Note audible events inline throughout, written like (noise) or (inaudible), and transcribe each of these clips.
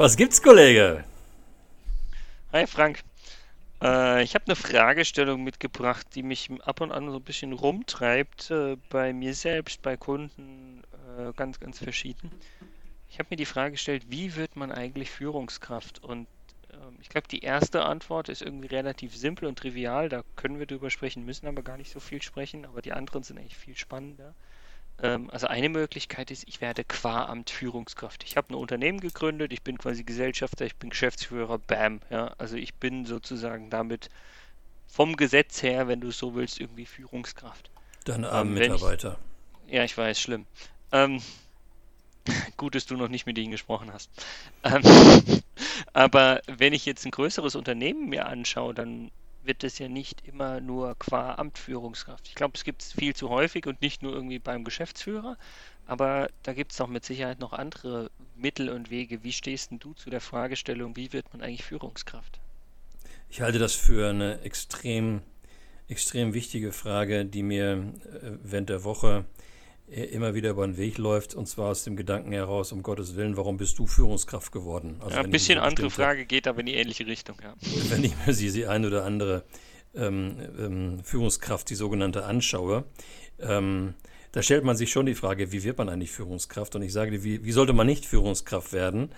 Was gibt's, Kollege? Hi Frank. Äh, ich habe eine Fragestellung mitgebracht, die mich ab und an so ein bisschen rumtreibt, äh, bei mir selbst, bei Kunden, äh, ganz, ganz verschieden. Ich habe mir die Frage gestellt, wie wird man eigentlich Führungskraft? Und ähm, ich glaube, die erste Antwort ist irgendwie relativ simpel und trivial, da können wir drüber sprechen, müssen aber gar nicht so viel sprechen, aber die anderen sind eigentlich viel spannender. Ähm, also eine Möglichkeit ist, ich werde qua Amt Führungskraft. Ich habe ein Unternehmen gegründet, ich bin quasi Gesellschafter, ich bin Geschäftsführer, bam. Ja, also ich bin sozusagen damit vom Gesetz her, wenn du so willst, irgendwie Führungskraft. Dein armen ähm, Mitarbeiter. Ich, ja, ich weiß, schlimm. Ähm, (laughs) gut, dass du noch nicht mit ihnen gesprochen hast. Ähm, (laughs) aber wenn ich jetzt ein größeres Unternehmen mir anschaue, dann wird es ja nicht immer nur qua Amtführungskraft. Ich glaube, es gibt es viel zu häufig und nicht nur irgendwie beim Geschäftsführer, aber da gibt es doch mit Sicherheit noch andere Mittel und Wege. Wie stehst denn du zu der Fragestellung, wie wird man eigentlich Führungskraft? Ich halte das für eine extrem, extrem wichtige Frage, die mir äh, während der Woche immer wieder über den Weg läuft, und zwar aus dem Gedanken heraus, um Gottes Willen, warum bist du Führungskraft geworden? Also ja, ein bisschen andere Frage geht aber in die ähnliche Richtung, ja. Wenn ich mir die ein oder andere ähm, ähm, Führungskraft, die sogenannte, anschaue, ähm, da stellt man sich schon die Frage, wie wird man eigentlich Führungskraft? Und ich sage dir, wie, wie sollte man nicht Führungskraft werden?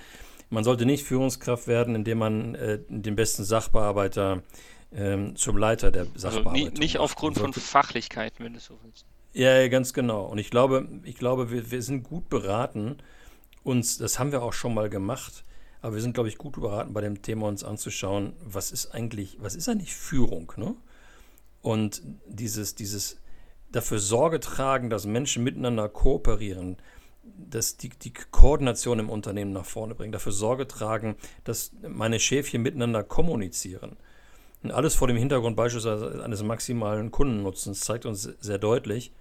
Man sollte nicht Führungskraft werden, indem man äh, den besten Sachbearbeiter ähm, zum Leiter der Sachbearbeitung also nie, Nicht aufgrund von Fachlichkeiten, wenn du so willst. Ja, ganz genau. Und ich glaube, ich glaube, wir, wir sind gut beraten, uns, das haben wir auch schon mal gemacht, aber wir sind, glaube ich, gut beraten, bei dem Thema uns anzuschauen, was ist eigentlich, was ist eigentlich Führung, ne? Und dieses, dieses dafür Sorge tragen, dass Menschen miteinander kooperieren, dass die, die Koordination im Unternehmen nach vorne bringen, dafür Sorge tragen, dass meine Schäfchen miteinander kommunizieren. Und alles vor dem Hintergrund beispielsweise eines maximalen Kundennutzens zeigt uns sehr deutlich,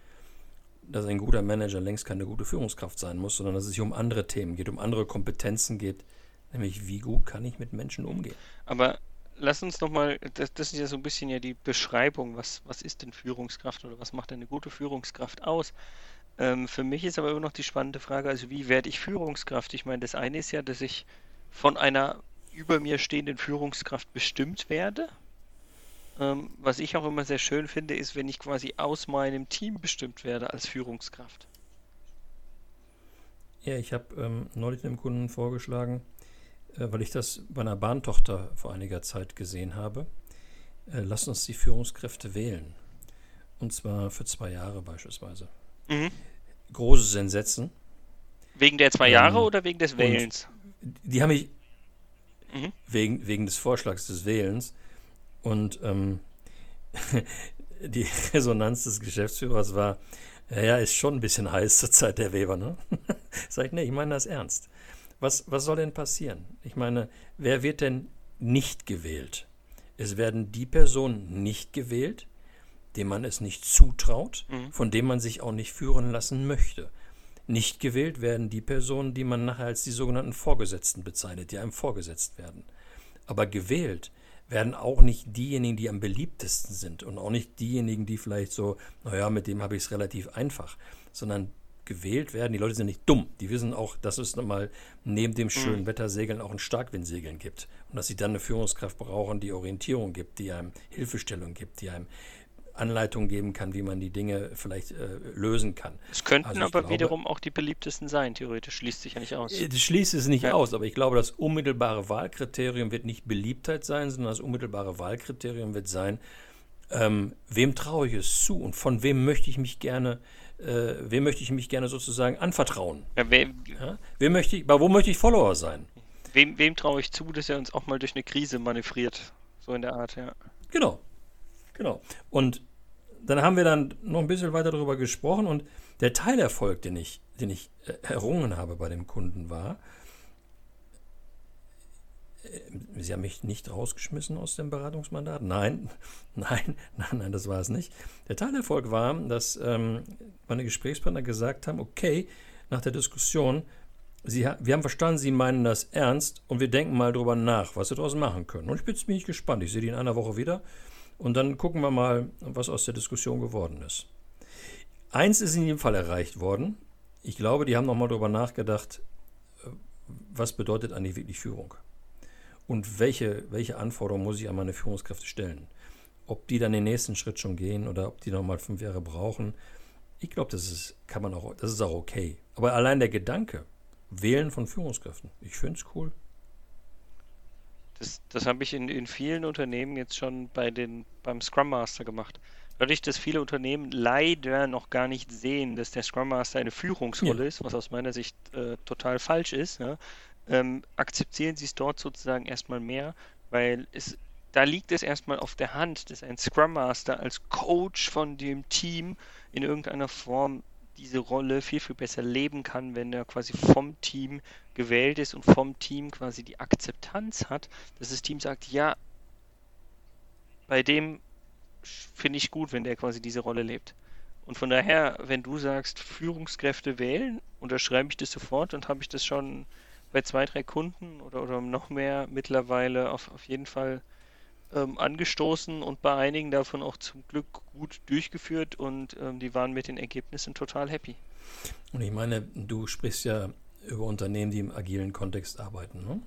dass ein guter Manager längst keine gute Führungskraft sein muss, sondern dass es sich um andere Themen geht, um andere Kompetenzen geht, nämlich wie gut kann ich mit Menschen umgehen. Aber lass uns nochmal, das, das ist ja so ein bisschen ja die Beschreibung, was, was ist denn Führungskraft oder was macht eine gute Führungskraft aus? Ähm, für mich ist aber immer noch die spannende Frage, also wie werde ich Führungskraft? Ich meine, das eine ist ja, dass ich von einer über mir stehenden Führungskraft bestimmt werde ähm, was ich auch immer sehr schön finde, ist, wenn ich quasi aus meinem Team bestimmt werde als Führungskraft. Ja, ich habe ähm, neulich einem Kunden vorgeschlagen, äh, weil ich das bei einer Bahntochter vor einiger Zeit gesehen habe, äh, lass uns die Führungskräfte wählen. Und zwar für zwei Jahre beispielsweise. Mhm. Großes Entsetzen. Wegen der zwei Jahre ähm, oder wegen des Wählens? Die haben mich mhm. wegen, wegen des Vorschlags des Wählens und ähm, (laughs) die Resonanz des Geschäftsführers war, ja, ist schon ein bisschen heiß zur Zeit der Weber, ne? (laughs) Sag ich, nee, ich meine das ernst. Was, was soll denn passieren? Ich meine, wer wird denn nicht gewählt? Es werden die Personen nicht gewählt, dem man es nicht zutraut, mhm. von dem man sich auch nicht führen lassen möchte. Nicht gewählt werden die Personen, die man nachher als die sogenannten Vorgesetzten bezeichnet, die einem vorgesetzt werden. Aber gewählt werden auch nicht diejenigen, die am beliebtesten sind und auch nicht diejenigen, die vielleicht so, naja, mit dem habe ich es relativ einfach, sondern gewählt werden. Die Leute sind nicht dumm. Die wissen auch, dass es nochmal neben dem schönen mhm. Wettersegeln auch ein Starkwindsegeln gibt. Und dass sie dann eine Führungskraft brauchen, die Orientierung gibt, die einem Hilfestellung gibt, die einem Anleitung geben kann, wie man die Dinge vielleicht äh, lösen kann. Es könnten also aber glaube, wiederum auch die beliebtesten sein, theoretisch. Schließt sich ja nicht aus. Äh, das schließt es nicht ja. aus, aber ich glaube, das unmittelbare Wahlkriterium wird nicht Beliebtheit sein, sondern das unmittelbare Wahlkriterium wird sein, ähm, wem traue ich es zu und von wem möchte ich mich gerne, äh, wem möchte ich mich gerne sozusagen anvertrauen? Ja, wem, ja? Wem möchte ich, bei wo möchte ich Follower sein? Wem, wem traue ich zu, dass er uns auch mal durch eine Krise manövriert? So in der Art, ja. Genau, Genau. Und dann haben wir dann noch ein bisschen weiter darüber gesprochen und der Teilerfolg, den ich, den ich äh, errungen habe bei dem Kunden war, äh, Sie haben mich nicht rausgeschmissen aus dem Beratungsmandat? Nein, (laughs) nein, nein, nein, das war es nicht. Der Teilerfolg war, dass ähm, meine Gesprächspartner gesagt haben, okay, nach der Diskussion, Sie, wir haben verstanden, Sie meinen das ernst und wir denken mal drüber nach, was wir daraus machen können. Und ich bin ziemlich gespannt. Ich sehe die in einer Woche wieder und dann gucken wir mal, was aus der Diskussion geworden ist. Eins ist in jedem Fall erreicht worden. Ich glaube, die haben nochmal darüber nachgedacht, äh, was bedeutet eigentlich wirklich Führung? Und welche, welche Anforderungen muss ich an meine Führungskräfte stellen? Ob die dann den nächsten Schritt schon gehen oder ob die nochmal fünf Jahre brauchen, ich glaube, das ist, kann man auch, das ist auch okay. Aber allein der Gedanke, Wählen von Führungskräften, ich finde es cool. Das, das habe ich in, in vielen Unternehmen jetzt schon bei den, beim Scrum Master gemacht. Dadurch, dass viele Unternehmen leider noch gar nicht sehen, dass der Scrum Master eine Führungsrolle ja. ist, was aus meiner Sicht äh, total falsch ist, ja, ähm, akzeptieren sie es dort sozusagen erstmal mehr, weil es da liegt es erstmal auf der Hand, dass ein Scrum Master als Coach von dem Team in irgendeiner Form diese Rolle viel, viel besser leben kann, wenn er quasi vom Team gewählt ist und vom Team quasi die Akzeptanz hat, dass das Team sagt, ja, bei dem finde ich gut, wenn der quasi diese Rolle lebt. Und von daher, wenn du sagst, Führungskräfte wählen, unterschreibe ich das sofort und habe ich das schon bei zwei, drei Kunden oder, oder noch mehr mittlerweile auf, auf jeden Fall ähm, angestoßen und bei einigen davon auch zum Glück gut durchgeführt und ähm, die waren mit den Ergebnissen total happy. Und ich meine, du sprichst ja über Unternehmen, die im agilen Kontext arbeiten, ne?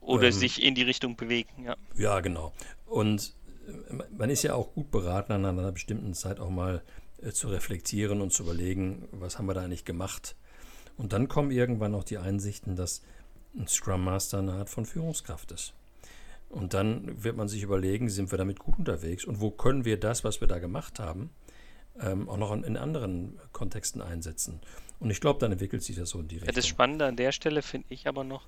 Oder ähm, sich in die Richtung bewegen, ja. Ja, genau. Und äh, man ist ja auch gut beraten, an einer bestimmten Zeit auch mal äh, zu reflektieren und zu überlegen, was haben wir da eigentlich gemacht. Und dann kommen irgendwann noch die Einsichten, dass ein Scrum Master eine Art von Führungskraft ist. Und dann wird man sich überlegen, sind wir damit gut unterwegs und wo können wir das, was wir da gemacht haben, ähm, auch noch in, in, anderen Kontexten einsetzen. Und ich glaube, dann entwickelt sich das so in die Richtung. Ja, das Spannende an der Stelle finde ich aber noch,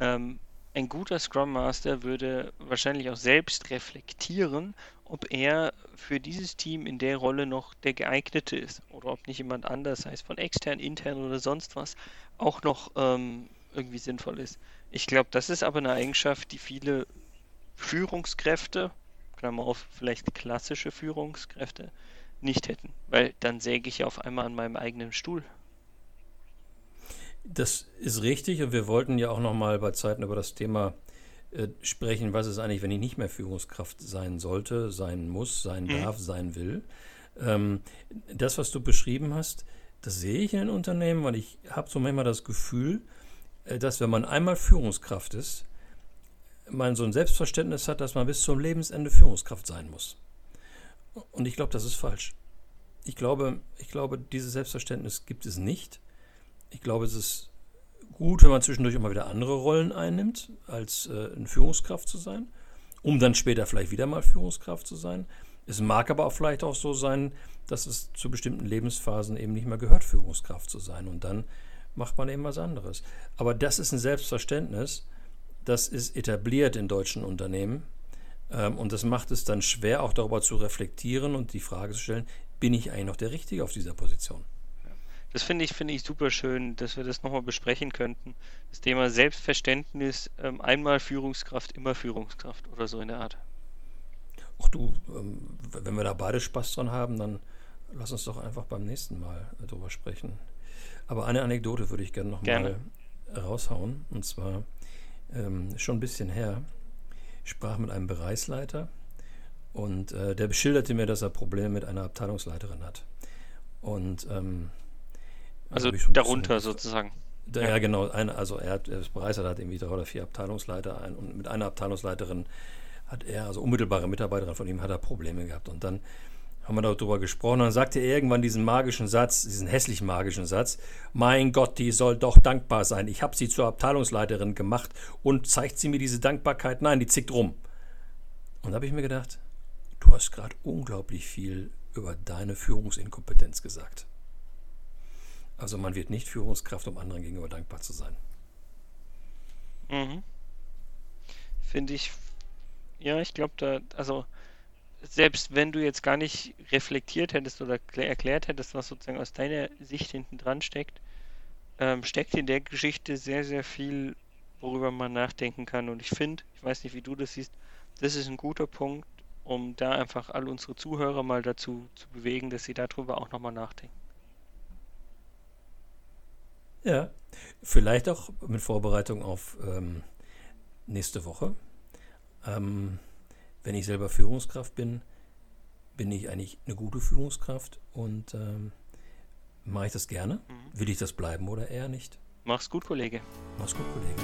ähm, ein guter Scrum Master würde wahrscheinlich auch selbst reflektieren, ob er für dieses Team in der Rolle noch der geeignete ist oder ob nicht jemand anders, sei es von extern, intern oder sonst was, auch noch ähm, irgendwie sinnvoll ist. Ich glaube, das ist aber eine Eigenschaft, die viele Führungskräfte, Klammer auf, vielleicht klassische Führungskräfte, nicht hätten. Weil dann säge ich ja auf einmal an meinem eigenen Stuhl. Das ist richtig und wir wollten ja auch nochmal bei Zeiten über das Thema äh, sprechen, was ist eigentlich, wenn ich nicht mehr Führungskraft sein sollte, sein muss, sein mhm. darf, sein will. Ähm, das, was du beschrieben hast, das sehe ich in den Unternehmen, weil ich habe so manchmal das Gefühl, äh, dass wenn man einmal Führungskraft ist, man so ein Selbstverständnis hat, dass man bis zum Lebensende Führungskraft sein muss. Und ich glaube, das ist falsch. Ich glaube, ich glaube, dieses Selbstverständnis gibt es nicht. Ich glaube, es ist gut, wenn man zwischendurch immer wieder andere Rollen einnimmt, als äh, eine Führungskraft zu sein, um dann später vielleicht wieder mal Führungskraft zu sein. Es mag aber auch vielleicht auch so sein, dass es zu bestimmten Lebensphasen eben nicht mehr gehört, Führungskraft zu sein. Und dann macht man eben was anderes. Aber das ist ein Selbstverständnis, das ist etabliert in deutschen Unternehmen. Ähm, und das macht es dann schwer, auch darüber zu reflektieren und die Frage zu stellen, bin ich eigentlich noch der Richtige auf dieser Position? Das finde ich, finde ich super schön, dass wir das nochmal besprechen könnten. Das Thema Selbstverständnis, ähm, einmal Führungskraft, immer Führungskraft oder so in der Art. Ach du, ähm, wenn wir da beide Spaß dran haben, dann lass uns doch einfach beim nächsten Mal darüber sprechen. Aber eine Anekdote würde ich gerne nochmal raushauen. Und zwar ähm, schon ein bisschen her. Sprach mit einem Bereichsleiter und äh, der beschilderte mir, dass er Probleme mit einer Abteilungsleiterin hat. Und ähm, also darunter sozusagen. Da, ja. ja, genau. Eine, also er hat, ist Bereichsleiter, hat irgendwie drei oder vier Abteilungsleiter ein, und mit einer Abteilungsleiterin hat er, also unmittelbare Mitarbeiterin von ihm, hat er Probleme gehabt. Und dann haben wir darüber gesprochen. Dann sagte er irgendwann diesen magischen Satz, diesen hässlich magischen Satz: Mein Gott, die soll doch dankbar sein. Ich habe sie zur Abteilungsleiterin gemacht und zeigt sie mir diese Dankbarkeit? Nein, die zickt rum. Und da habe ich mir gedacht, du hast gerade unglaublich viel über deine Führungsinkompetenz gesagt. Also man wird nicht Führungskraft, um anderen gegenüber dankbar zu sein. Mhm. Finde ich, ja, ich glaube da, also selbst wenn du jetzt gar nicht reflektiert hättest oder erklärt hättest, was sozusagen aus deiner Sicht hinten dran steckt, ähm, steckt in der Geschichte sehr, sehr viel, worüber man nachdenken kann. Und ich finde, ich weiß nicht, wie du das siehst, das ist ein guter Punkt, um da einfach all unsere Zuhörer mal dazu zu bewegen, dass sie darüber auch nochmal nachdenken. Ja, vielleicht auch mit Vorbereitung auf ähm, nächste Woche. Ähm, wenn ich selber Führungskraft bin, bin ich eigentlich eine gute Führungskraft und ähm, mache ich das gerne? Mhm. Will ich das bleiben oder eher nicht? Mach's gut, Kollege. Mach's gut, Kollege.